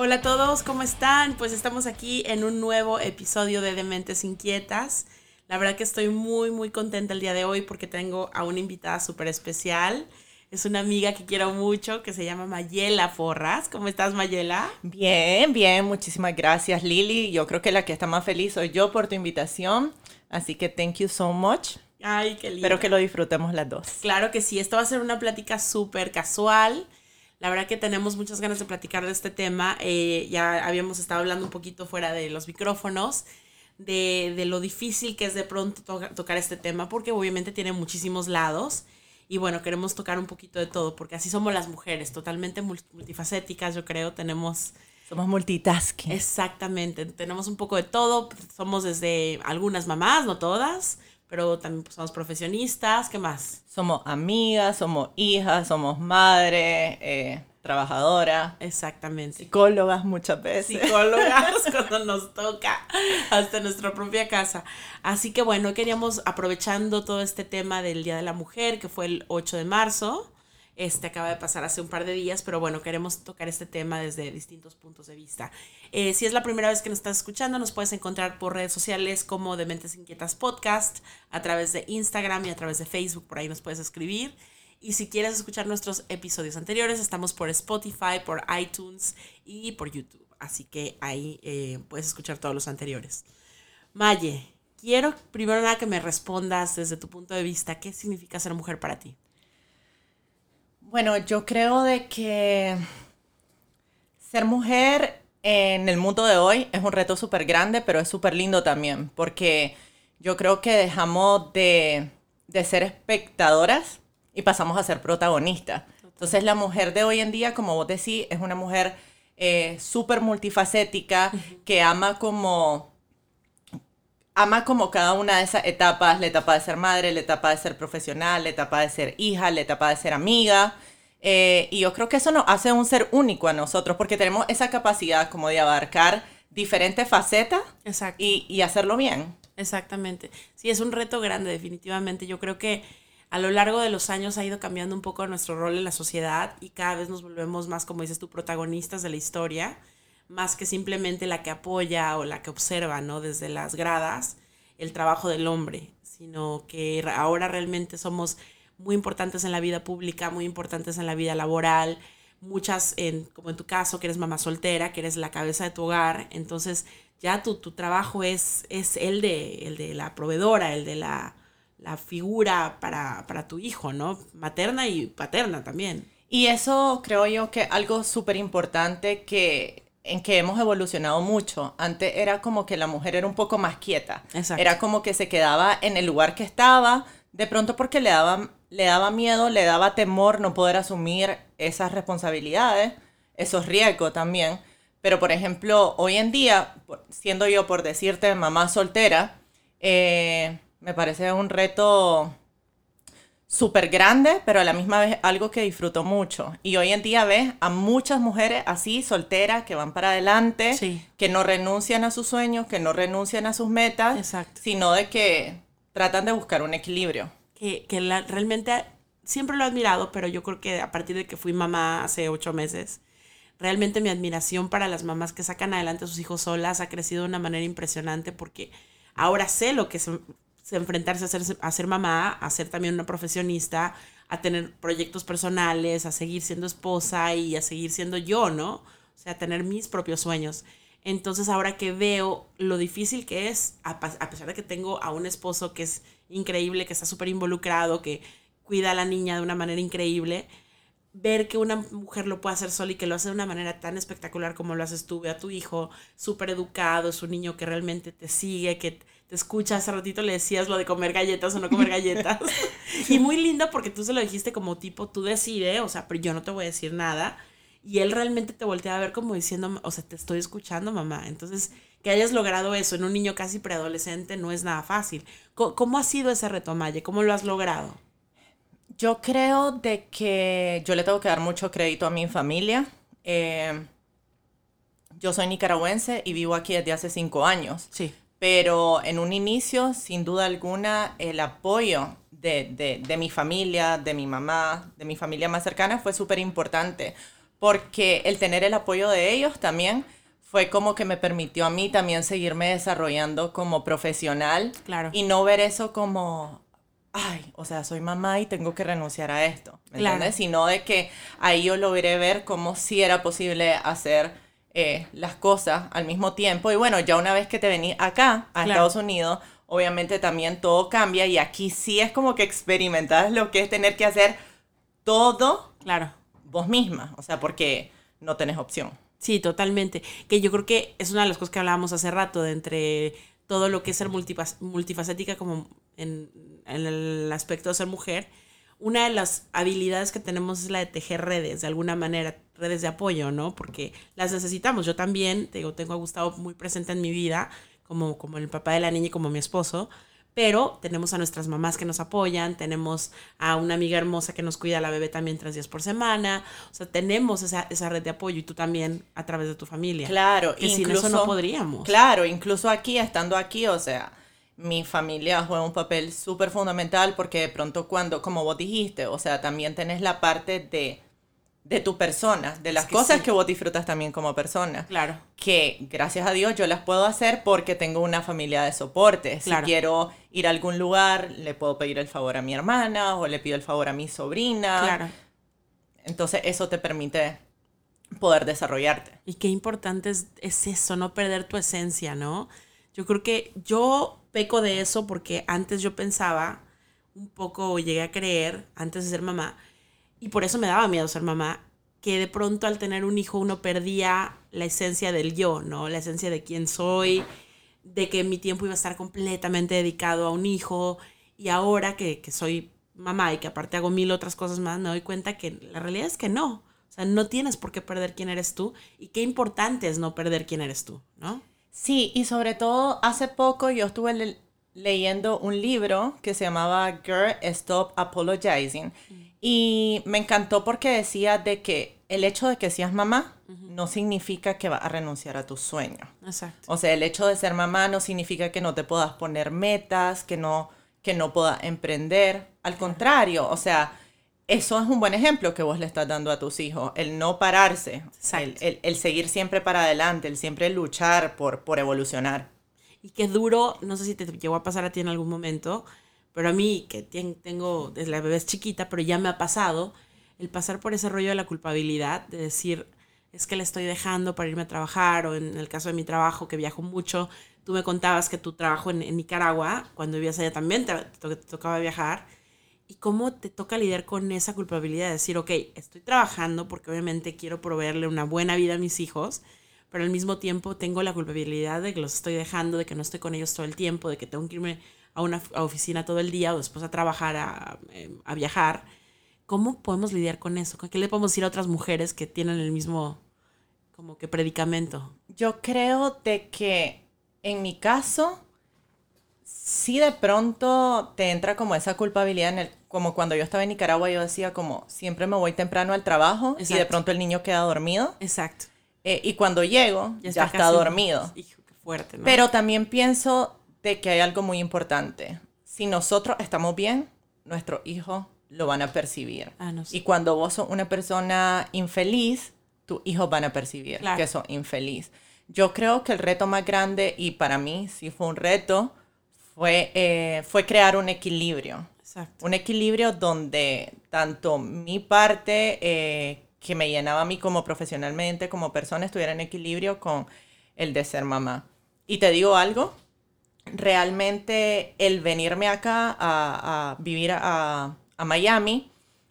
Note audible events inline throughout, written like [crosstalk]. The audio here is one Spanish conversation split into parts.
Hola a todos, ¿cómo están? Pues estamos aquí en un nuevo episodio de Dementes Inquietas. La verdad que estoy muy, muy contenta el día de hoy porque tengo a una invitada súper especial. Es una amiga que quiero mucho que se llama Mayela Forras. ¿Cómo estás, Mayela? Bien, bien, muchísimas gracias, Lili. Yo creo que la que está más feliz soy yo por tu invitación. Así que thank you so much. Ay, qué lindo. Espero que lo disfrutemos las dos. Claro que sí, esto va a ser una plática súper casual. La verdad que tenemos muchas ganas de platicar de este tema. Eh, ya habíamos estado hablando un poquito fuera de los micrófonos de, de lo difícil que es de pronto to tocar este tema, porque obviamente tiene muchísimos lados. Y bueno, queremos tocar un poquito de todo, porque así somos las mujeres, totalmente multifacéticas, yo creo, tenemos... Somos multitasking. Exactamente, tenemos un poco de todo, somos desde algunas mamás, no todas, pero también pues, somos profesionistas, ¿qué más? Somos amigas, somos hijas, somos madres, eh, trabajadora. Exactamente. Psicólogas muchas veces. Psicólogas [laughs] cuando nos toca, hasta nuestra propia casa. Así que bueno, queríamos, aprovechando todo este tema del Día de la Mujer, que fue el 8 de marzo, este acaba de pasar hace un par de días, pero bueno, queremos tocar este tema desde distintos puntos de vista. Eh, si es la primera vez que nos estás escuchando, nos puedes encontrar por redes sociales como Dementes Inquietas Podcast, a través de Instagram y a través de Facebook, por ahí nos puedes escribir. Y si quieres escuchar nuestros episodios anteriores, estamos por Spotify, por iTunes y por YouTube. Así que ahí eh, puedes escuchar todos los anteriores. Maye, quiero primero nada que me respondas desde tu punto de vista, ¿qué significa ser mujer para ti? Bueno, yo creo de que ser mujer en el mundo de hoy es un reto súper grande, pero es súper lindo también, porque yo creo que dejamos de, de ser espectadoras y pasamos a ser protagonistas. Entonces la mujer de hoy en día, como vos decís, es una mujer eh, súper multifacética que ama como ama como cada una de esas etapas, la etapa de ser madre, la etapa de ser profesional, la etapa de ser hija, la etapa de ser amiga. Eh, y yo creo que eso nos hace un ser único a nosotros, porque tenemos esa capacidad como de abarcar diferentes facetas y, y hacerlo bien. Exactamente. Sí, es un reto grande, definitivamente. Yo creo que a lo largo de los años ha ido cambiando un poco nuestro rol en la sociedad y cada vez nos volvemos más, como dices tú, protagonistas de la historia, más que simplemente la que apoya o la que observa, ¿no? Desde las gradas el trabajo del hombre, sino que ahora realmente somos muy importantes en la vida pública, muy importantes en la vida laboral, muchas, en, como en tu caso, que eres mamá soltera, que eres la cabeza de tu hogar, entonces ya tu, tu trabajo es, es el, de, el de la proveedora, el de la la figura para, para tu hijo, ¿no? Materna y paterna también. Y eso creo yo que algo súper importante que en que hemos evolucionado mucho. Antes era como que la mujer era un poco más quieta. Exacto. Era como que se quedaba en el lugar que estaba, de pronto porque le daba, le daba miedo, le daba temor no poder asumir esas responsabilidades, esos riesgos también. Pero, por ejemplo, hoy en día, siendo yo, por decirte, mamá soltera, eh, me parece un reto súper grande, pero a la misma vez algo que disfruto mucho. Y hoy en día ves a muchas mujeres así, solteras, que van para adelante, que no renuncian a sus sueños, que no renuncian a sus metas, sino de que tratan de buscar un equilibrio. Que, que la, realmente siempre lo he admirado, pero yo creo que a partir de que fui mamá hace ocho meses, realmente mi admiración para las mamás que sacan adelante a sus hijos solas ha crecido de una manera impresionante porque ahora sé lo que es enfrentarse a ser, a ser mamá, a ser también una profesionista, a tener proyectos personales, a seguir siendo esposa y a seguir siendo yo, ¿no? O sea, tener mis propios sueños. Entonces ahora que veo lo difícil que es, a, pesar de que tengo a un esposo que es increíble, que está súper involucrado, que cuida a la niña de una manera increíble, ver que una mujer lo puede hacer sola y que lo hace de una manera tan espectacular como lo haces tú, ve a tu hijo súper educado, es un niño que realmente te sigue, que te escucha, hace ratito le decías lo de comer galletas o no comer galletas. [laughs] y muy lindo porque tú se lo dijiste como tipo, tú decides, o sea, pero yo no te voy a decir nada. Y él realmente te voltea a ver como diciendo, o sea, te estoy escuchando, mamá. Entonces, que hayas logrado eso en un niño casi preadolescente no es nada fácil. ¿Cómo, ha sido ese reto, Maye? ¿Cómo lo has logrado? Yo creo de que yo le tengo que dar mucho crédito a mi familia. Eh, yo soy nicaragüense y vivo aquí desde hace cinco años. Sí. Pero en un inicio, sin duda alguna, el apoyo de, de, de mi familia, de mi mamá, de mi familia más cercana fue súper importante. porque el tener el apoyo de ellos también fue como que me permitió a mí también seguirme desarrollando como profesional claro. y no ver eso como, ay, o sea, soy mamá y tengo que renunciar a esto, ¿me entiendes? Sino de que ahí yo logré ver cómo sí era posible hacer eh, las cosas al mismo tiempo. Y bueno, ya una vez que te venís acá, a Estados Unidos, obviamente también todo cambia y aquí sí es como que experimentas lo que es tener que hacer todo claro. vos misma, o sea, porque no tenés opción. Sí, totalmente. Que yo creo que es una de las cosas que hablábamos hace rato, de entre todo lo que es ser multifacética como en, el aspecto de ser mujer. Una de las habilidades que tenemos es la de tejer redes, de alguna manera, redes de apoyo, ¿no? Porque las necesitamos. Yo también, digo, tengo a Gustavo muy presente en mi vida, como, como el papá de la niña y como mi esposo, pero tenemos a nuestras mamás que nos apoyan, tenemos a una amiga hermosa que nos cuida a la bebé también tres días por semana, o sea, tenemos esa, esa red de apoyo y tú también a través de tu familia. Claro, que sin eso no podríamos. Claro, incluso aquí, estando aquí, o sea, mi familia juega un papel súper fundamental porque de pronto cuando, como vos dijiste, o sea, también tenés la parte de de tu persona, de las cosas que vos disfrutas también como persona. Claro. Que gracias a Dios yo las puedo hacer porque tengo una familia de soporte. Si quiero ir a algún lugar, le puedo pedir el favor a mi hermana o le pido el favor a mi sobrina. Claro. Entonces eso te permite poder desarrollarte. Y qué importante es, es eso, no perder tu esencia, ¿no? Yo creo que yo peco de eso porque antes yo pensaba un poco, llegué a creer, antes de ser mamá, y por eso me daba miedo ser mamá, que de pronto al tener un hijo uno perdía la esencia del yo, ¿no? La esencia de quién soy, de que mi tiempo iba a estar completamente dedicado a un hijo. Y ahora que, que soy mamá y que aparte hago mil otras cosas más, me doy cuenta que la realidad es que no. O sea, no tienes por qué perder quién eres tú y qué importante es no perder quién eres tú, ¿no? Sí, y sobre todo hace poco yo estuve leyendo un libro que se llamaba Girl Stop Apologizing. Mm. Y me encantó porque decía de que el hecho de que seas mamá no significa que vas a renunciar a tus sueños. Exacto. O sea, el hecho de ser mamá no significa que no te puedas poner metas, que no, que no puedas emprender. Al contrario, o sea, eso es un buen ejemplo que vos le estás dando a tus hijos, el no pararse, el, el, el, seguir siempre para adelante, el siempre luchar por, por evolucionar. Y qué duro, no sé si te llegó a pasar a ti en algún momento, pero a mí, que tengo, desde la bebé es chiquita, pero ya me ha pasado, el pasar por ese rollo de la culpabilidad, de decir, es que le estoy dejando para irme a trabajar, o en el caso de mi trabajo, que viajo mucho, tú me contabas que tu trabajo en, Nicaragua, cuando vivías allá también te, tocaba viajar, y cómo te toca lidiar con esa culpabilidad de decir, ok, estoy trabajando porque obviamente quiero proveerle una buena vida a mis hijos, pero al mismo tiempo tengo la culpabilidad de que los estoy dejando, de que no estoy con ellos todo el tiempo, de que tengo que irme a una oficina todo el día o después a trabajar, em, a, viajar. ¿Cómo podemos lidiar con eso? ¿Qué le podemos decir a otras mujeres que tienen el mismo como que predicamento? Yo creo de que en mi caso, sí de pronto te entra como esa culpabilidad en el, como cuando yo estaba en Nicaragua, yo decía como siempre me voy temprano al trabajo y de pronto el niño queda dormido. Exacto. Eh, y cuando llego, ya está, dormido. Hijo, qué fuerte, ¿no? Pero también pienso de que hay algo muy importante. Si nosotros estamos bien, nuestros hijos lo van a percibir. Ah, y cuando vos sos una persona infeliz, tus hijos van a percibir que sos infeliz. Yo creo que el reto más grande, y para mí sí fue un reto, fue, eh, fue crear un equilibrio. Un equilibrio donde tanto mi parte, eh, que me llenaba a mí como profesionalmente, como persona, estuviera en equilibrio con el de ser mamá. Y te digo algo, realmente el venirme acá a, vivir a, Miami,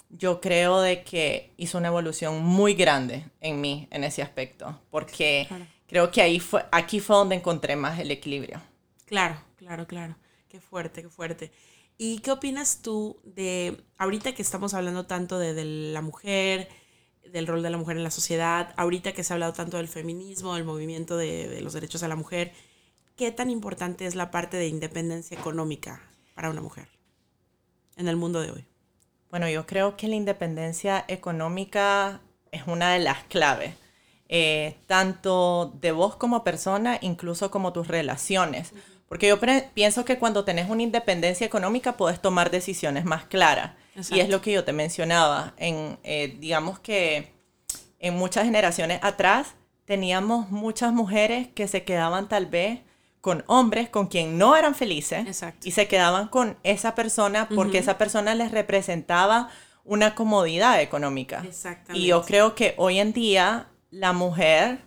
yo creo de que hizo una evolución muy grande en mí en ese aspecto, porque creo que ahí fue, aquí fue donde encontré más el equilibrio. Claro, claro, claro. Qué fuerte, qué fuerte. ¿Y qué opinas tú de, ahorita que estamos hablando tanto de, la mujer, del rol de la mujer en la sociedad, ahorita que se ha hablado tanto del feminismo, del movimiento de, de los derechos a la mujer, ¿qué tan importante es la parte de independencia económica para una mujer en el mundo de hoy? Bueno, yo creo que la independencia económica es una de las claves, eh, tanto de vos como persona, incluso como tus relaciones. Porque yo pienso que cuando tenés una independencia económica puedes tomar decisiones más claras. Y es lo que yo te mencionaba. En, eh, digamos que en muchas generaciones atrás teníamos muchas mujeres que se quedaban tal vez con hombres con quien no eran felices y se quedaban con esa persona porque esa persona les representaba una comodidad económica. Y yo creo que hoy en día la mujer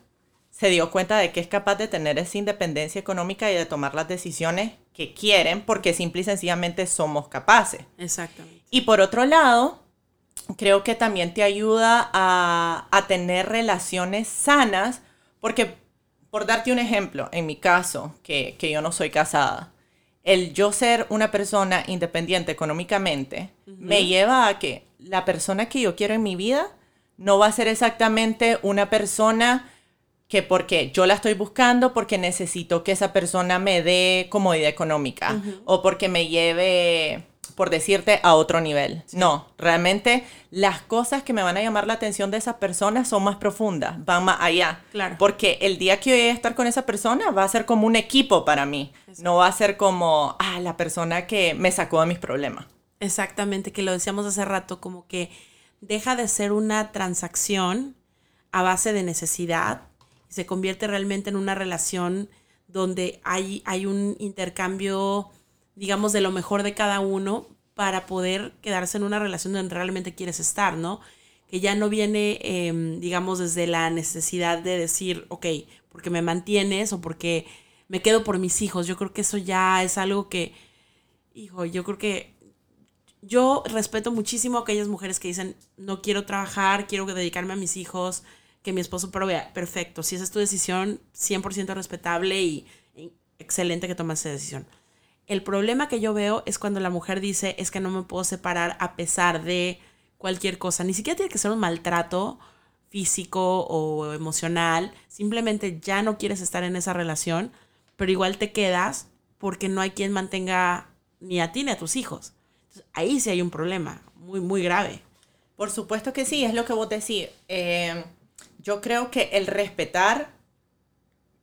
se dio cuenta de que es capaz de tener esa independencia económica y de tomar las decisiones que quieren porque simple y sencillamente somos capaces. Exactamente. Y por otro lado, creo que también te ayuda a, a tener relaciones sanas porque, por darte un ejemplo, en mi caso, que, que yo no soy casada, el yo ser una persona independiente económicamente me lleva a que la persona que yo quiero en mi vida no va a ser exactamente una persona que porque yo la estoy buscando porque necesito que esa persona me dé comodidad económica o porque me lleve, por decirte, a otro nivel. No, realmente las cosas que me van a llamar la atención de esa persona son más profundas, van más allá. Claro. Porque el día que voy a estar con esa persona va a ser como un equipo para mí, no va a ser como, ah, la persona que me sacó de mis problemas. Exactamente, que lo decíamos hace rato, como que deja de ser una transacción a base de necesidad se convierte realmente en una relación donde hay, hay un intercambio, digamos, de lo mejor de cada uno para poder quedarse en una relación donde realmente quieres estar, ¿no? Que ya no viene, em, digamos, desde la necesidad de decir, ok, porque me mantienes o porque me quedo por mis hijos. Yo creo que eso ya es algo que, hijo, yo creo que yo respeto muchísimo a aquellas mujeres que dicen, no quiero trabajar, quiero dedicarme a mis hijos, que mi esposo provea. Perfecto, si esa es tu decisión, 100% respetable y, excelente que tomas esa decisión. El problema que yo veo es cuando la mujer dice es que no me puedo separar a pesar de cualquier cosa. Ni siquiera tiene que ser un maltrato físico o emocional. Simplemente ya no quieres estar en esa relación, pero igual te quedas porque no hay quien mantenga ni a ti ni a tus hijos. ahí sí hay un problema muy, muy grave. Por supuesto que sí, es lo que vos decís. Eh, yo creo que el respetar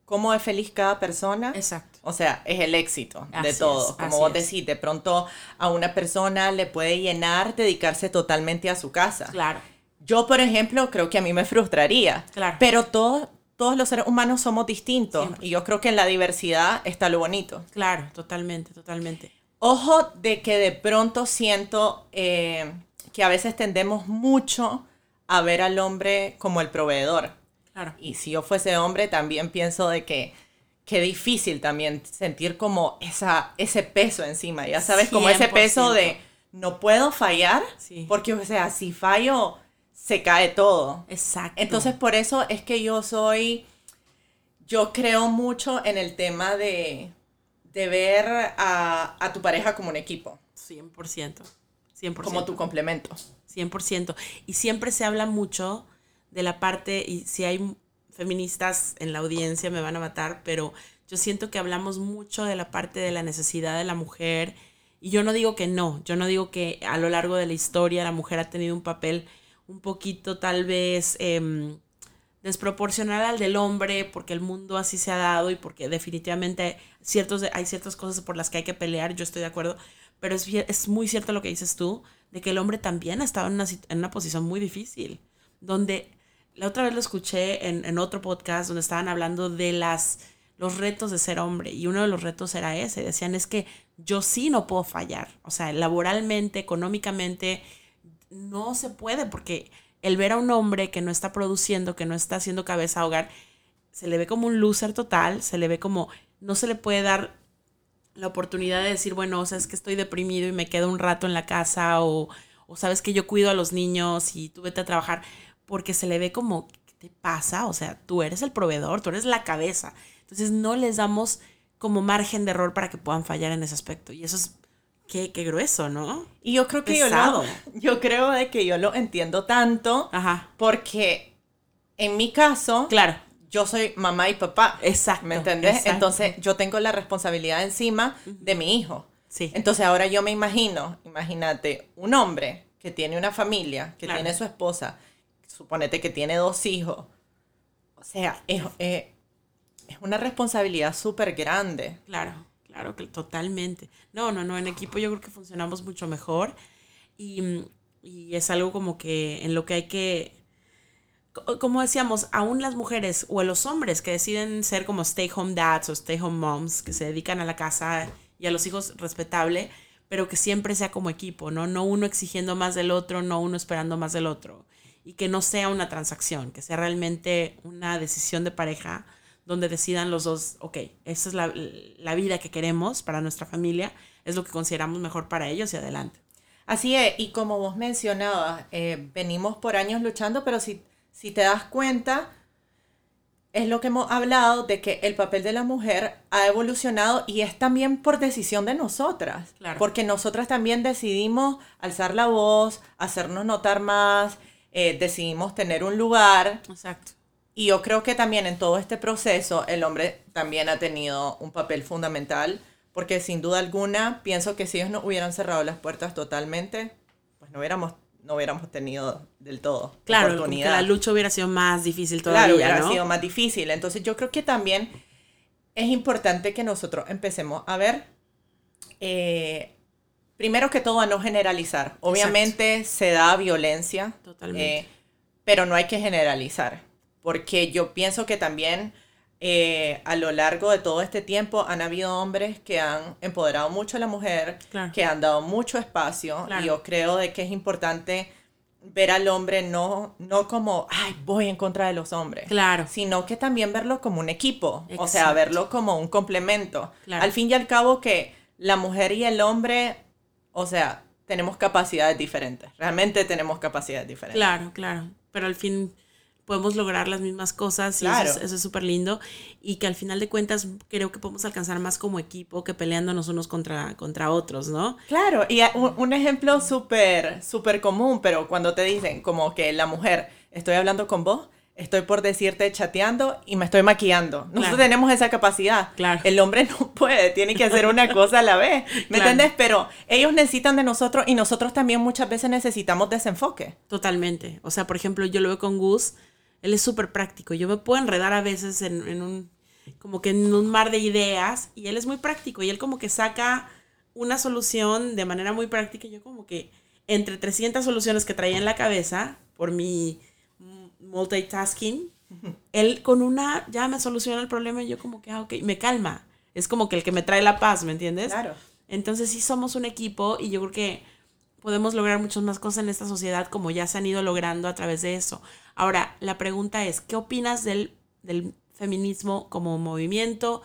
cómo es feliz cada persona. Exacto. O sea, es el éxito de todo. Como vos decís, de pronto a una persona le puede llenar dedicarse totalmente a su casa. Claro. Yo, por ejemplo, creo que a mí me frustraría. Claro. Pero todos, todos los seres humanos somos distintos. Y yo creo que en la diversidad está lo bonito. Claro, totalmente, totalmente. Ojo de que de pronto siento eh, que a veces tendemos mucho a ver al hombre como el proveedor. Claro. Y si yo fuese hombre, también pienso de que qué difícil también sentir como esa, ese peso encima, ya sabes, como ese peso de no puedo fallar, porque o sea, si fallo, se cae todo. Exacto. Entonces, por eso es que yo soy, yo creo mucho en el tema de, de ver a, a tu pareja como un equipo. 100%. 100%. Como tu complemento. 100%. Y siempre se habla mucho de la parte, y si hay feministas en la audiencia me van a matar, pero yo siento que hablamos mucho de la parte de la necesidad de la mujer. Y yo no digo que no, yo no digo que a lo largo de la historia la mujer ha tenido un papel un poquito tal vez em, desproporcional al del hombre, porque el mundo así se ha dado y porque definitivamente ciertos, hay ciertas cosas por las que hay que pelear, yo estoy de acuerdo, pero es, es muy cierto lo que dices tú, de que el hombre también ha estado en una, en una posición muy difícil, donde la otra vez lo escuché en, en, otro podcast donde estaban hablando de las, los retos de ser hombre y uno de los retos era ese, decían es que yo sí no puedo fallar, o sea, laboralmente, económicamente, no se puede porque el ver a un hombre que no está produciendo, que no está haciendo cabeza a hogar, se le ve como un loser total, se le ve como no se le puede dar la oportunidad de decir, bueno, o sea, es que estoy deprimido y me quedo un rato en la casa o, o sabes que yo cuido a los niños y tú vete a trabajar, porque se le ve como, ¿qué te pasa? O sea, tú eres el proveedor, tú eres la cabeza. Entonces no les damos como margen de error para que puedan fallar en ese aspecto. Y eso es, qué, qué grueso, ¿no? Y yo creo que yo lo, yo creo de que yo lo entiendo tanto, Ajá. porque en mi caso, claro yo soy mamá y papá. Exacto. ¿Me entendés? Entonces yo tengo la responsabilidad encima de mi hijo. Sí. Entonces ahora yo me imagino, imagínate, un hombre que tiene una familia, que tiene su esposa, suponete que tiene dos hijos. O sea, es, es, es una responsabilidad súper grande. Claro, claro, que totalmente. No, no, no, en equipo yo creo que funcionamos mucho mejor y, y es algo como que en lo que hay que como decíamos, aún las mujeres o los hombres que deciden ser como stay home dads o stay home moms, que se dedican a la casa y a los hijos respetable, pero que siempre sea como equipo, ¿no? No uno exigiendo más del otro, no uno esperando más del otro. Y que no sea una transacción, que sea realmente una decisión de pareja donde decidan los dos, ok, esa es la, la vida que queremos para nuestra familia, es lo que consideramos mejor para ellos y adelante. Así es, y como vos mencionabas, eh, venimos por años luchando, pero si, si te das cuenta, es lo que hemos hablado de que el papel de la mujer ha evolucionado y es también por decisión de nosotras. Porque nosotras también decidimos alzar la voz, hacernos notar más, eh, decidimos tener un lugar. Exacto. Y yo creo que también en todo este proceso el hombre también ha tenido un papel fundamental porque sin duda alguna pienso que si ellos no hubieran cerrado las puertas totalmente, pues no hubiéramos no hubiéramos tenido del todo claro, oportunidad. la lucha hubiera sido más difícil todavía, Claro, hubiera sido más difícil. Entonces yo creo que también es importante que nosotros empecemos a ver, eh, primero que todo, a no generalizar. Obviamente se da violencia, Totalmente. Eh, pero no hay que generalizar, porque yo pienso que también eh, a lo largo de todo este tiempo han habido hombres que han empoderado mucho a la mujer, que han dado mucho espacio y yo creo de que es importante ver al hombre no, no como, ay, voy en contra de los hombres, claro. sino que también verlo como un equipo, o sea, verlo como un complemento. Al fin y al cabo que la mujer y el hombre, o sea, tenemos capacidades diferentes, realmente tenemos capacidades diferentes. Claro, claro, pero al fin podemos lograr las mismas cosas y eso es súper lindo y que al final de cuentas creo que podemos alcanzar más como equipo que peleándonos unos contra, contra otros, ¿no? Claro, y un, ejemplo súper, súper común, pero cuando te dicen como que la mujer, estoy hablando con vos, estoy por decirte chateando y me estoy maquillando. Nosotros tenemos esa capacidad. Claro. El hombre no [laughs] puede, tiene que hacer una cosa a la vez. ¿Me entiendes? Pero ellos necesitan de nosotros y nosotros también muchas veces necesitamos desenfoque. Totalmente. O sea, por ejemplo, yo lo veo con Gus él es súper práctico. Yo me puedo enredar a veces en, un, como que en un mar de ideas y él es muy práctico y él como que saca una solución de manera muy práctica y yo como que entre 300 soluciones que traía en la cabeza por mi multitasking, él con una ya me soluciona el problema y yo como que, ah, ok, me calma. Es como que el que me trae la paz, ¿me entiendes? Claro. Entonces sí somos un equipo y yo creo que podemos lograr muchas más cosas en esta sociedad como ya se han ido logrando a través de eso. Ahora, la pregunta es, ¿qué opinas del, feminismo como movimiento?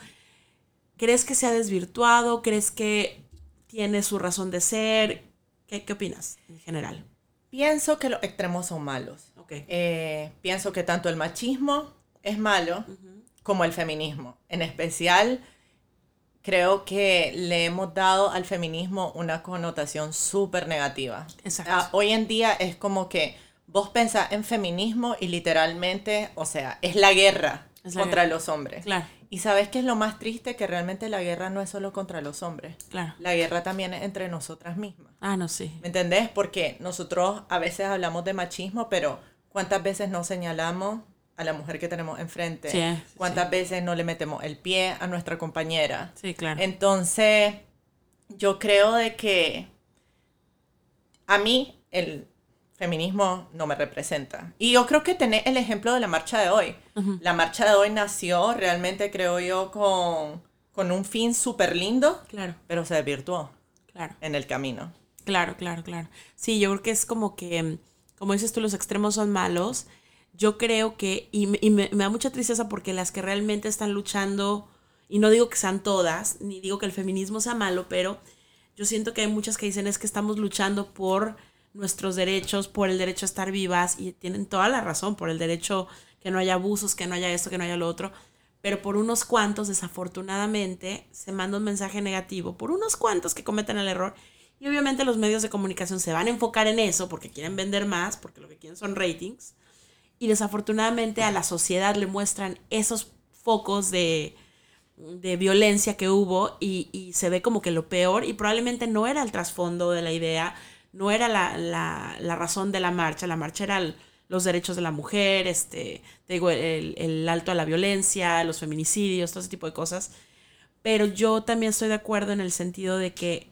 ¿Crees que se ha desvirtuado? ¿Crees que tiene su razón de ser? ¿Qué, opinas en general? Pienso que los extremos son malos. Eh, pienso que tanto el machismo es malo como el feminismo. En especial, creo que le hemos dado al feminismo una connotación súper negativa. Exacto. Ah, hoy en día es como que vos pensás en feminismo y literalmente, o sea, es la guerra contra los hombres. Claro. Y sabes qué es lo más triste que realmente la guerra no es solo contra los hombres. Claro. La guerra también es entre nosotras mismas. Ah, no, sí. ¿Me entendés? Porque nosotros a veces hablamos de machismo, pero ¿cuántas veces no señalamos a la mujer que tenemos enfrente? Sí, ¿Cuántas veces no le metemos el pie a nuestra compañera? Sí, claro. Entonces, yo creo de que a mí el, feminismo no me representa. Y yo creo que tener el ejemplo de la marcha de hoy. La marcha de hoy nació realmente, creo yo, con, con un fin súper lindo, claro. pero se desvirtuó claro. en el camino. Claro, claro, claro. Sí, yo creo que es como que, como dices tú, los extremos son malos. Yo creo que, y, me, me, da mucha tristeza porque las que realmente están luchando, y no digo que sean todas, ni digo que el feminismo sea malo, pero yo siento que hay muchas que dicen es que estamos luchando por nuestros derechos, por el derecho a estar vivas, y tienen toda la razón, por el derecho que no haya abusos, que no haya esto, que no haya lo otro, pero por unos cuantos, desafortunadamente, se manda un mensaje negativo, por unos cuantos que cometen el error, y obviamente los medios de comunicación se van a enfocar en eso porque quieren vender más, porque lo que quieren son ratings, y desafortunadamente a la sociedad le muestran esos focos de, de violencia que hubo y, y, se ve como que lo peor y probablemente no era el trasfondo de la idea, no era la, la, la razón de la marcha, la marcha era los derechos de la mujer, este, digo, el, el, alto a la violencia, los feminicidios, todo ese tipo de cosas. Pero yo también estoy de acuerdo en el sentido de que,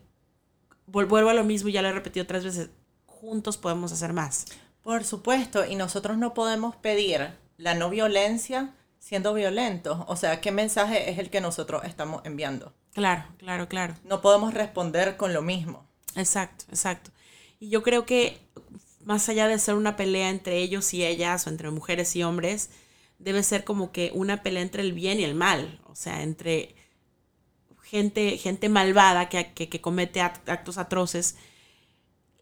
vuelvo a lo mismo, ya lo he repetido tres veces, juntos podemos hacer más. Por supuesto, y nosotros no podemos pedir la no violencia siendo violentos. O sea, ¿qué mensaje es el que nosotros estamos enviando? Claro, claro, claro. No podemos responder con lo mismo. Exacto, exacto. Y yo creo que más allá de ser una pelea entre ellos y ellas o entre mujeres y hombres, debe ser como que una pelea entre el bien y el mal, o sea, entre gente, gente malvada que, que, comete actos atroces.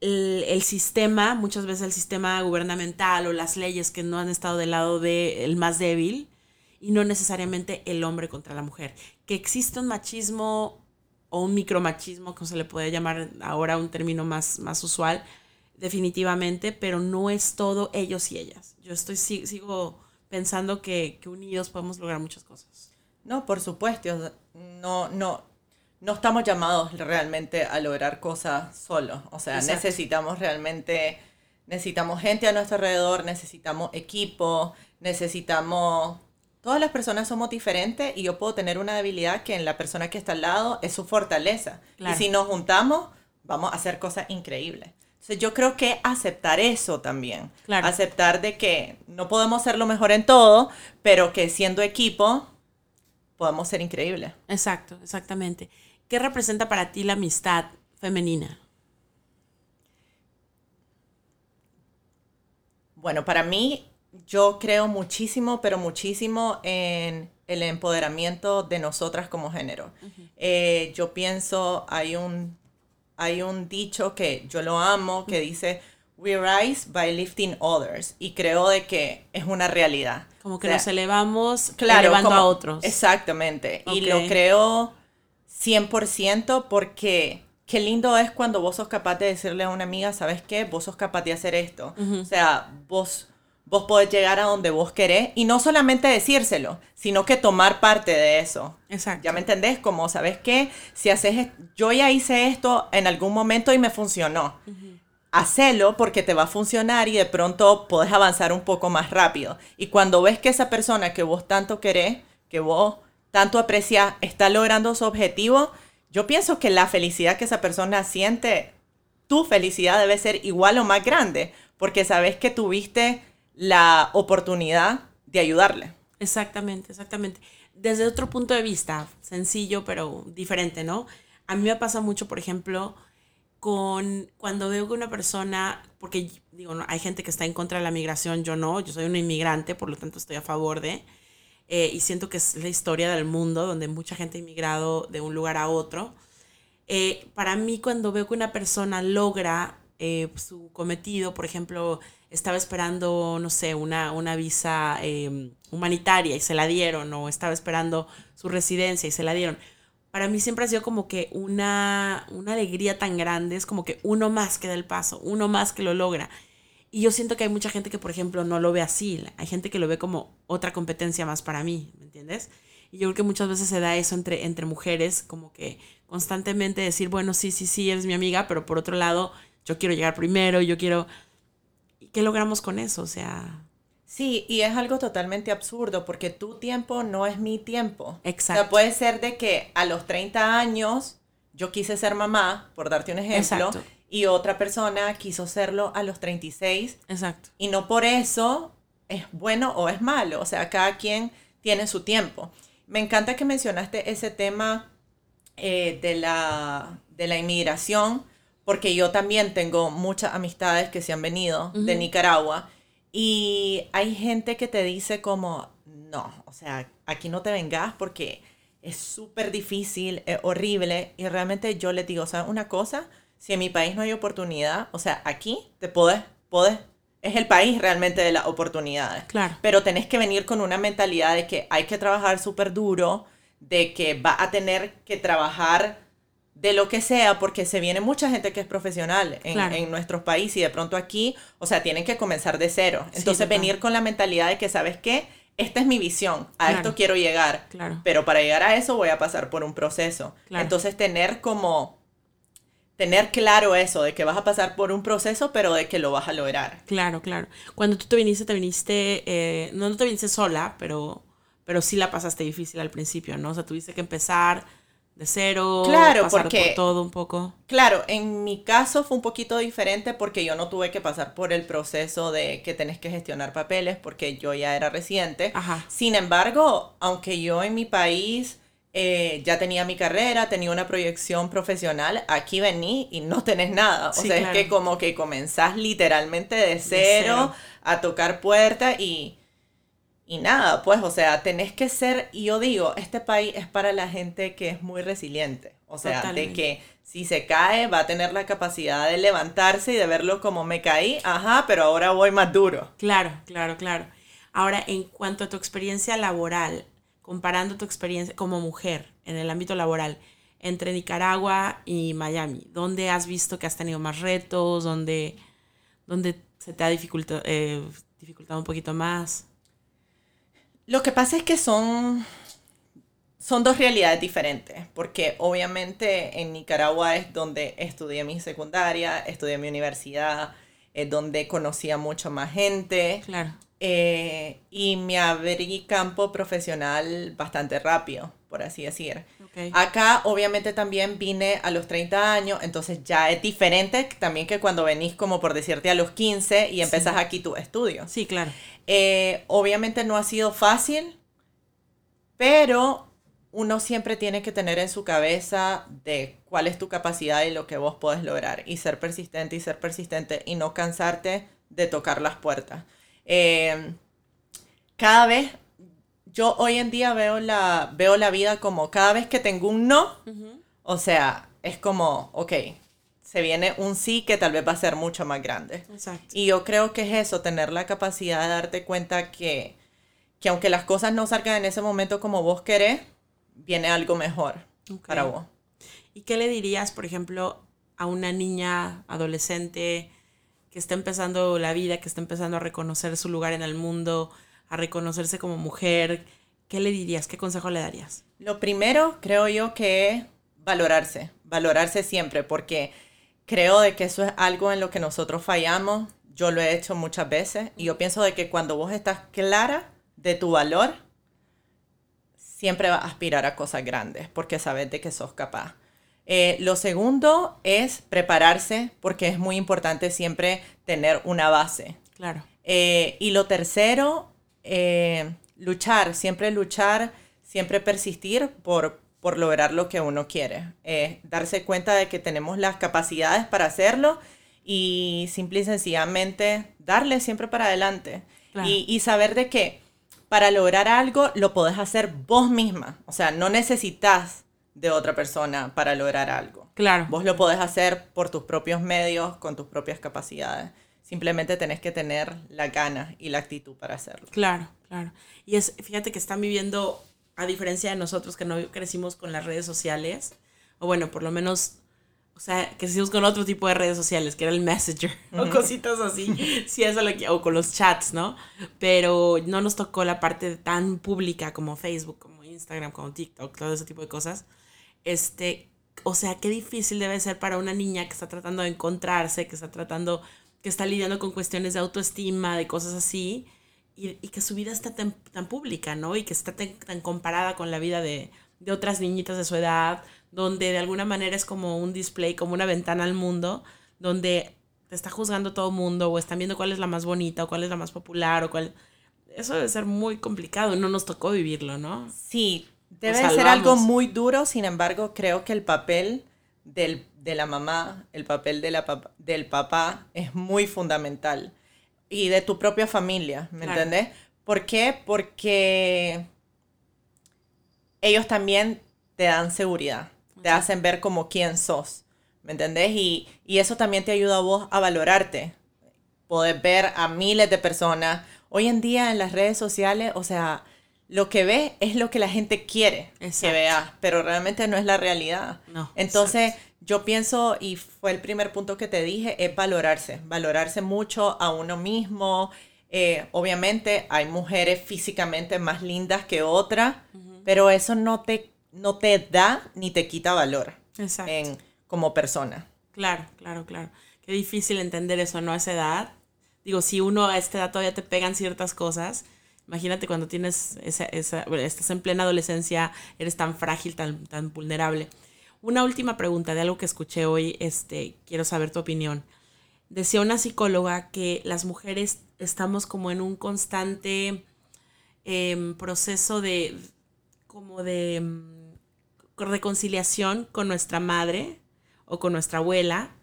El, sistema, muchas veces el sistema gubernamental o las leyes que no han estado del lado del más débil y no necesariamente el hombre contra la mujer. Que existe un machismo o un micromachismo, como se le puede llamar ahora un término más, más usual, definitivamente, pero no es todo ellos y ellas. Yo estoy, sigo pensando que, unidos podemos lograr muchas cosas. No, por supuesto, no, no, no estamos llamados realmente a lograr cosas solos. O sea, necesitamos realmente, necesitamos gente a nuestro alrededor, necesitamos equipo, necesitamos... Todas las personas somos diferentes y yo puedo tener una debilidad que en la persona que está al lado es su fortaleza. Y si nos juntamos, vamos a hacer cosas increíbles yo creo que aceptar eso también. Aceptar de que no podemos ser lo mejor en todo, pero que siendo equipo podemos ser increíbles. Exacto, exactamente. ¿Qué representa para ti la amistad femenina? Bueno, para mí yo creo muchísimo, pero muchísimo en el empoderamiento de nosotras como género. Eh, yo pienso, hay un hay un dicho que yo lo amo que dice we rise by lifting others y creo de que es una realidad. Como que nos elevamos elevando a otros. Exactamente. Y lo creo 100% porque qué lindo es cuando vos sos capaz de decirle a una amiga, ¿sabes qué? Vos sos capaz de hacer esto. O sea, vos vos podés llegar a donde vos querés y no solamente decírselo, sino que tomar parte de eso. Exacto. ¿Ya me entendés? Como, ¿sabes qué? Si haces, yo ya hice esto en algún momento y me funcionó. Hacelo porque te va a funcionar y de pronto podés avanzar un poco más rápido. Y cuando ves que esa persona que vos tanto querés, que vos tanto aprecias, está logrando su objetivo, yo pienso que la felicidad que esa persona siente, tu felicidad debe ser igual o más grande, porque sabes que tuviste la oportunidad de ayudarle. Exactamente, exactamente. Desde otro punto de vista, sencillo pero diferente, ¿no? A mí me pasa mucho, por ejemplo, con cuando veo que una persona, porque digo, no, hay gente que está en contra de la migración, yo no, yo soy una inmigrante, por lo tanto estoy a favor de, eh, y siento que es la historia del mundo, donde mucha gente ha inmigrado de un lugar a otro. Eh, para mí, cuando veo que una persona logra eh, su cometido, por ejemplo, estaba esperando, no sé, una, una visa em, humanitaria y se la dieron, o estaba esperando su residencia y se la dieron. Para mí siempre ha sido como que una, una alegría tan grande, es como que uno más que da el paso, uno más que lo logra. Y yo siento que hay mucha gente que, por ejemplo, no lo ve así. Hay gente que lo ve como otra competencia más para mí, ¿me entiendes? Y yo creo que muchas veces se da eso entre, entre mujeres, como que constantemente decir, bueno, sí, sí, sí, eres mi amiga, pero por otro lado, yo quiero llegar primero, yo quiero... ¿Qué logramos con eso? O sea... Sí, y es algo totalmente absurdo porque tu tiempo no es mi tiempo. Exacto. O sea, puede ser de que a los 30 años yo quise ser mamá, por darte un ejemplo, y otra persona quiso serlo a los 36. Exacto. Y no por eso es bueno o es malo. O sea, cada quien tiene su tiempo. Me encanta que mencionaste ese tema eh, de, la, de la inmigración porque yo también tengo muchas amistades que se han venido de Nicaragua y hay gente que te dice como, no, o sea, aquí no te vengas porque es súper difícil, es horrible y realmente yo les digo, ¿sabes una cosa? Si en mi país no hay oportunidad, o sea, aquí te puedes, puedes, es el país realmente de las oportunidades. Claro. Pero tenés que venir con una mentalidad de que hay que trabajar súper duro, de que va a tener que trabajar de lo que sea, porque se viene mucha gente que es profesional en, en nuestros países y de pronto aquí, o sea, tienen que comenzar de cero. Entonces, venir con la mentalidad de que, ¿sabes qué? Esta es mi visión, a esto quiero llegar, claro. pero para llegar a eso voy a pasar por un proceso. Entonces, tener como, tener claro eso, de que vas a pasar por un proceso, pero de que lo vas a lograr. Claro, claro. Cuando tú te viniste, te viniste, eh, no, no te viniste sola, pero, pero sí la pasaste difícil al principio, ¿no? O sea, tuviste que empezar de cero, claro, pasar porque, por todo un poco. Claro, en mi caso fue un poquito diferente porque yo no tuve que pasar por el proceso de que tenés que gestionar papeles porque yo ya era residente. Sin embargo, aunque yo en mi país eh, ya tenía mi carrera, tenía una proyección profesional, aquí vení y no tenés nada. O sea, es que como que comenzás literalmente de cero, a tocar puertas y y nada, pues, o sea, tenés que ser, y yo digo, este país es para la gente que es muy resiliente, o sea, de que si se cae va a tener la capacidad de levantarse y de verlo como me caí, ajá, pero ahora voy más duro. Claro, claro, claro. Ahora, en cuanto a tu experiencia laboral, comparando tu experiencia como mujer en el ámbito laboral entre Nicaragua y Miami, ¿dónde has visto que has tenido más retos? ¿Dónde, dónde se te ha dificultado, eh, dificultado un poquito más? Lo que pasa es que son, son dos realidades diferentes, porque obviamente en Nicaragua es donde estudié mi secundaria, estudié mi universidad, es donde conocía mucho más gente. Claro. Eh, y me abrí campo profesional bastante rápido, por así decir. Acá obviamente también vine a los 30 años, entonces ya es diferente también que cuando venís como por decirte a los 15 y empezás aquí tu estudio. Sí, claro. Eh, obviamente no ha sido fácil, pero uno siempre tiene que tener en su cabeza de cuál es tu capacidad y lo que vos podés lograr y ser persistente y ser persistente y no cansarte de tocar las puertas. Eh, cada vez, yo hoy en día veo la, veo la vida como cada vez que tengo un no, o sea, es como, ok, se viene un sí que tal vez va a ser mucho más grande. Exacto. Y yo creo que es eso, tener la capacidad de darte cuenta que, que aunque las cosas no salgan en ese momento como vos querés, viene algo mejor para vos. ¿Y qué le dirías, por ejemplo, a una niña, adolescente, que está empezando la vida, que está empezando a reconocer su lugar en el mundo, a reconocerse como mujer? ¿Qué le dirías? ¿Qué consejo le darías? Lo primero, creo yo, que valorarse, valorarse siempre, porque creo de que eso es algo en lo que nosotros fallamos. Yo lo he hecho muchas veces y yo pienso de que cuando vos estás clara de tu valor, siempre vas a aspirar a cosas grandes porque sabes de que sos capaz. Eh, lo segundo es prepararse porque es muy importante siempre tener una base. Claro. Eh, y lo tercero, eh, luchar, siempre luchar, siempre persistir por, por lograr lo que uno quiere. darse cuenta de que tenemos las capacidades para hacerlo y simple y sencillamente darle siempre para adelante. Y, y, saber de que para lograr algo lo podés hacer vos misma. O sea, no necesitas de otra persona para lograr algo. Claro. Vos lo podés hacer por tus propios medios, con tus propias capacidades. Simplemente tenés que tener la gana y la actitud para hacerlo. Claro, claro. Y es, fíjate que están viviendo a diferencia de nosotros que no crecimos con las redes sociales, o bueno, por lo menos, o sea, que crecimos con otro tipo de redes sociales, que era el Messenger, [laughs] o cositas así, sí, eso lo que, o con los chats, ¿no? Pero no nos tocó la parte tan pública como Facebook, como Instagram, como TikTok, todo ese tipo de cosas. Este, o sea, qué difícil debe ser para una niña que está tratando de encontrarse, que está tratando, que está lidiando con cuestiones de autoestima, de cosas así, y, que su vida está tan, pública, ¿no? Y que está tan, comparada con la vida de, otras niñitas de su edad, donde de alguna manera es como un display, como una ventana al mundo, donde te está juzgando todo el mundo o están viendo cuál es la más bonita o cuál es la más popular o cuál... Eso debe ser muy complicado, no nos tocó vivirlo, ¿no? Sí, debe ser algo muy duro, sin embargo, creo que el papel del, de la mamá, el papel de la, del papá es muy fundamental y de tu propia familia, ¿me entendés? ¿Por qué? Porque ellos también te dan seguridad, te hacen ver como quién sos, ¿me entendés? Y, y eso también te ayuda a vos a valorarte, poder ver a miles de personas. Hoy en día en las redes sociales, o sea, lo que ves es lo que la gente quiere que veas, pero realmente no es la realidad. No, Entonces, yo pienso, y fue el primer punto que te dije, es valorarse, valorarse mucho a uno mismo. Eh, obviamente hay mujeres físicamente más lindas que otras, pero eso no te, no te da ni te quita valor en, como persona. Claro, claro, claro. Qué difícil entender eso, ¿no? A esa edad. Digo, si uno a esta edad todavía te pegan ciertas cosas, Imagínate cuando tienes esa, estás en plena adolescencia, eres tan frágil, tan, tan vulnerable. Una última pregunta de algo que escuché hoy, este, quiero saber tu opinión. Decía una psicóloga que las mujeres estamos como en un constante em, proceso de como de em, reconciliación con nuestra madre o con nuestra abuela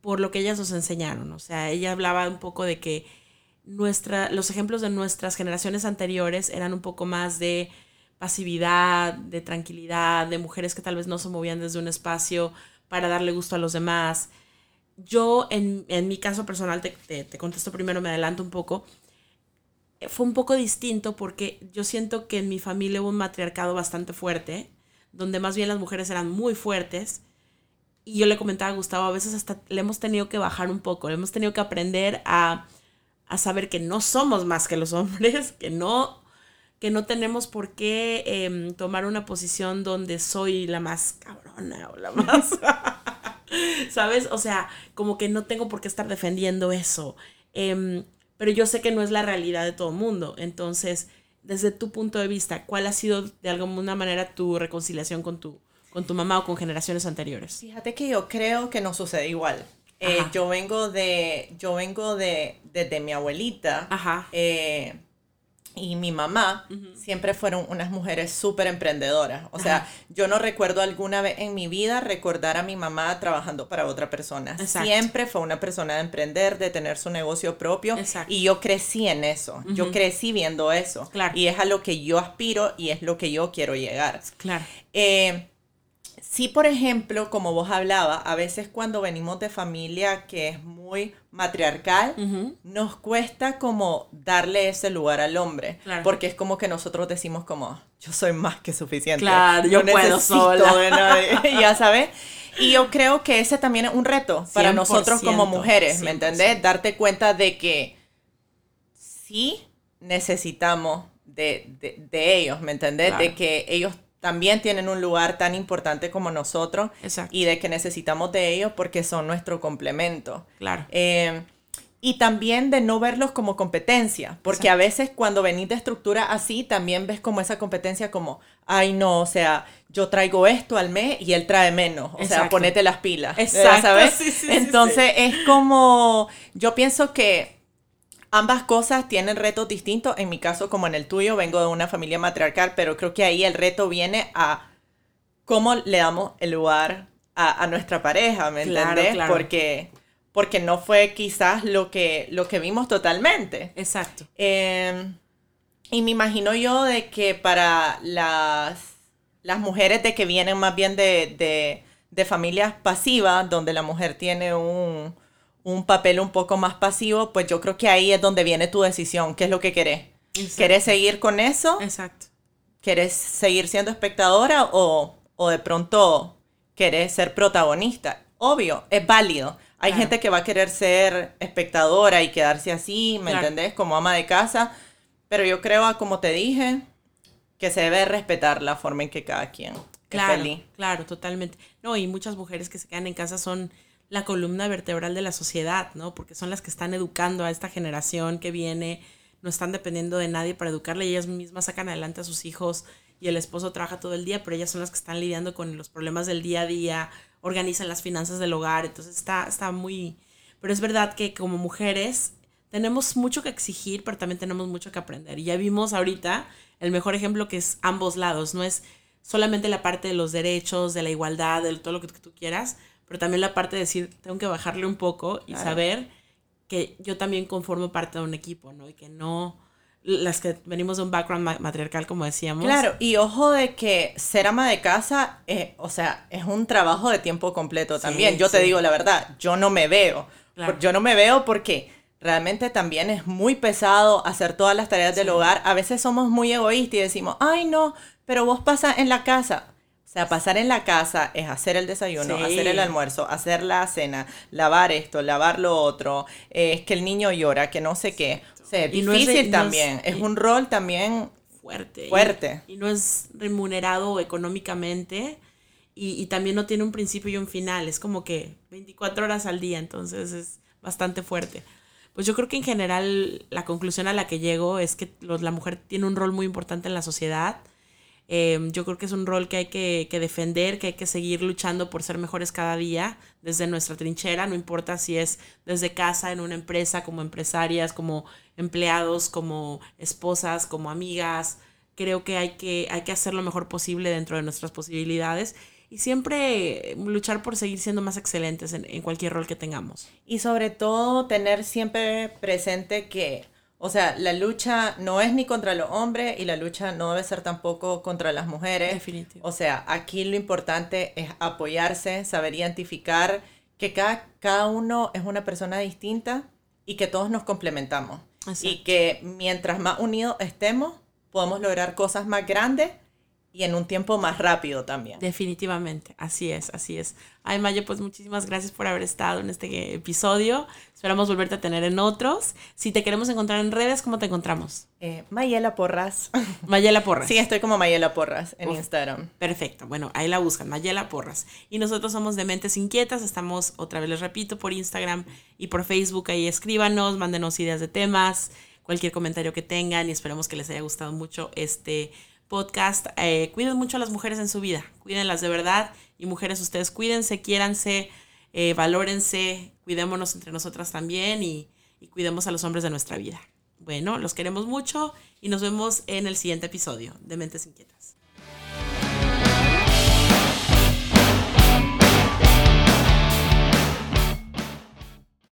por lo que ellas nos enseñaron. O sea, ella hablaba un poco de que nuestra, los ejemplos de nuestras generaciones anteriores eran un poco más de pasividad, de tranquilidad, de mujeres que tal vez no se movían desde un espacio para darle gusto a los demás. Yo, en, mi caso personal, te, te, contesto primero, me adelanto un poco, fue un poco distinto porque yo siento que en mi familia hubo un matriarcado bastante fuerte, donde más bien las mujeres eran muy fuertes. Y yo le comentaba a Gustavo, a veces hasta le hemos tenido que bajar un poco, le hemos tenido que aprender a a saber que no somos más que los hombres, que no, que no tenemos por qué em, tomar una posición donde soy la más cabrona o la más... [laughs] ¿Sabes? O sea, como que no tengo por qué estar defendiendo eso. Em, pero yo sé que no es la realidad de todo el mundo. Entonces, desde tu punto de vista, ¿cuál ha sido de alguna manera tu reconciliación con tu, con tu mamá o con generaciones anteriores? Fíjate que yo creo que no sucede igual. Eh, yo vengo de, yo vengo de, de, mi abuelita. Eh, y mi mamá siempre fueron unas mujeres súper emprendedoras. O sea, yo no recuerdo alguna vez en mi vida recordar a mi mamá trabajando para otra persona. Siempre fue una persona de emprender, de tener su negocio propio. Y yo crecí en eso. Yo crecí viendo eso. Y es a lo que yo aspiro y es lo que yo quiero llegar. Claro. Eh, Sí, por ejemplo, como vos hablaba, a veces cuando venimos de familia que es muy matriarcal, nos cuesta como darle ese lugar al hombre, porque es como que nosotros decimos como, yo soy más que suficiente. Claro, yo, puedo sola. [laughs] ya sabes. Y yo creo que ese también es un reto para nosotros como mujeres, ¿me entendés? Darte cuenta de que sí necesitamos de, de, ellos, ¿me entendés? De que ellos también tienen un lugar tan importante como nosotros y de que necesitamos de ellos porque son nuestro complemento. Claro. Eh, y también de no verlos como competencia, porque a veces cuando venís de estructura así, también ves como esa competencia como, ay no, o sea, yo traigo esto al mes y él trae menos, o sea, ponete las pilas. Exacto. ¿sabes? Entonces es como, yo pienso que ambas cosas tienen retos distintos. En mi caso, como en el tuyo, vengo de una familia matriarcal, pero creo que ahí el reto viene a cómo le damos el lugar a, nuestra pareja, ¿me entiendes? Porque, porque no fue quizás lo que, lo que vimos totalmente. Exacto. Em, y me imagino yo de que para las, las mujeres de que vienen más bien de, de familias pasivas, donde la mujer tiene un un papel un poco más pasivo, pues yo creo que ahí es donde viene tu decisión, qué es lo que querés. ¿Querés seguir con eso? Exacto. ¿Querés seguir siendo espectadora o, de pronto querés ser protagonista? Obvio, es válido. Hay gente que va a querer ser espectadora y quedarse así, ¿me entendés? Como ama de casa. Pero yo creo, como te dije, que se debe respetar la forma en que cada quien claro, es feliz. Claro, totalmente. No, y muchas mujeres que se quedan en casa son la columna vertebral de la sociedad, ¿no? Porque son las que están educando a esta generación que viene, no están dependiendo de nadie para educarle, ellas mismas sacan adelante a sus hijos y el esposo trabaja todo el día, pero ellas son las que están lidiando con los problemas del día a día, organizan las finanzas del hogar, entonces está, está muy... Pero es verdad que como mujeres tenemos mucho que exigir, pero también tenemos mucho que aprender. Y ya vimos ahorita el mejor ejemplo que es ambos lados, no es solamente la parte de los derechos, de la igualdad, de todo lo que tú quieras, pero también la parte de decir, tengo que bajarle un poco y saber que yo también conformo parte de un equipo, ¿no? Y que no, las que venimos de un background matriarcal, como decíamos. Claro, y ojo de que ser ama de casa, eh, o sea, es un trabajo de tiempo completo también. yo te digo la verdad, yo no me veo. Yo no me veo porque realmente también es muy pesado hacer todas las tareas del hogar. A veces somos muy egoístas y decimos, ay no, pero vos pasas en la casa. O sea, pasar en la casa es hacer el desayuno, hacer el almuerzo, hacer la cena, lavar esto, lavar lo otro, es que el niño llora, que no sé qué. O sea, es difícil también, es, un rol también fuerte. Fuerte. Y, no es remunerado económicamente y, y, también no tiene un principio y un final, es como que 24 horas al día, entonces es bastante fuerte. pues yo creo que en general la conclusión a la que llego es que la mujer tiene un rol muy importante en la sociedad. Em, yo creo que es un rol que hay que, defender, que hay que seguir luchando por ser mejores cada día desde nuestra trinchera, no importa si es desde casa, en una empresa, como empresarias, como empleados, como esposas, como amigas. Creo que hay que, hay que hacer lo mejor posible dentro de nuestras posibilidades y siempre luchar por seguir siendo más excelentes en, cualquier rol que tengamos. Y sobre todo tener siempre presente que, o sea, la lucha no es ni contra los hombres y la lucha no debe ser tampoco contra las mujeres. Definitivo. O sea, aquí lo importante es apoyarse, saber identificar que cada, cada uno es una persona distinta y que todos nos complementamos. Y que mientras más unidos estemos, podemos lograr cosas más grandes y en un tiempo más rápido también. Definitivamente, así es, así es. Ay, Maya, pues muchísimas gracias por haber estado en este episodio. Esperamos volverte a tener en otros. Si te queremos encontrar en redes, ¿cómo te encontramos? Eh, Mayela Porras. [laughs] Mayela Porras. Sí, estoy como Mayela Porras en Instagram. Perfecto, bueno, ahí la buscan, Mayela Porras. Y nosotros somos de Mentes Inquietas, estamos, otra vez les repito, por Instagram y por Facebook. Ahí escríbanos, mándenos ideas de temas, cualquier comentario que tengan y esperemos que les haya gustado mucho este podcast. Eh, cuiden mucho a las mujeres en su vida, cuídenlas de verdad. Y mujeres, ustedes cuídense, quiéranse, eh, valórense, cuidémonos entre nosotras también y, y cuidemos a los hombres de nuestra vida. Bueno, los queremos mucho y nos vemos en el siguiente episodio de Mentes Inquietas.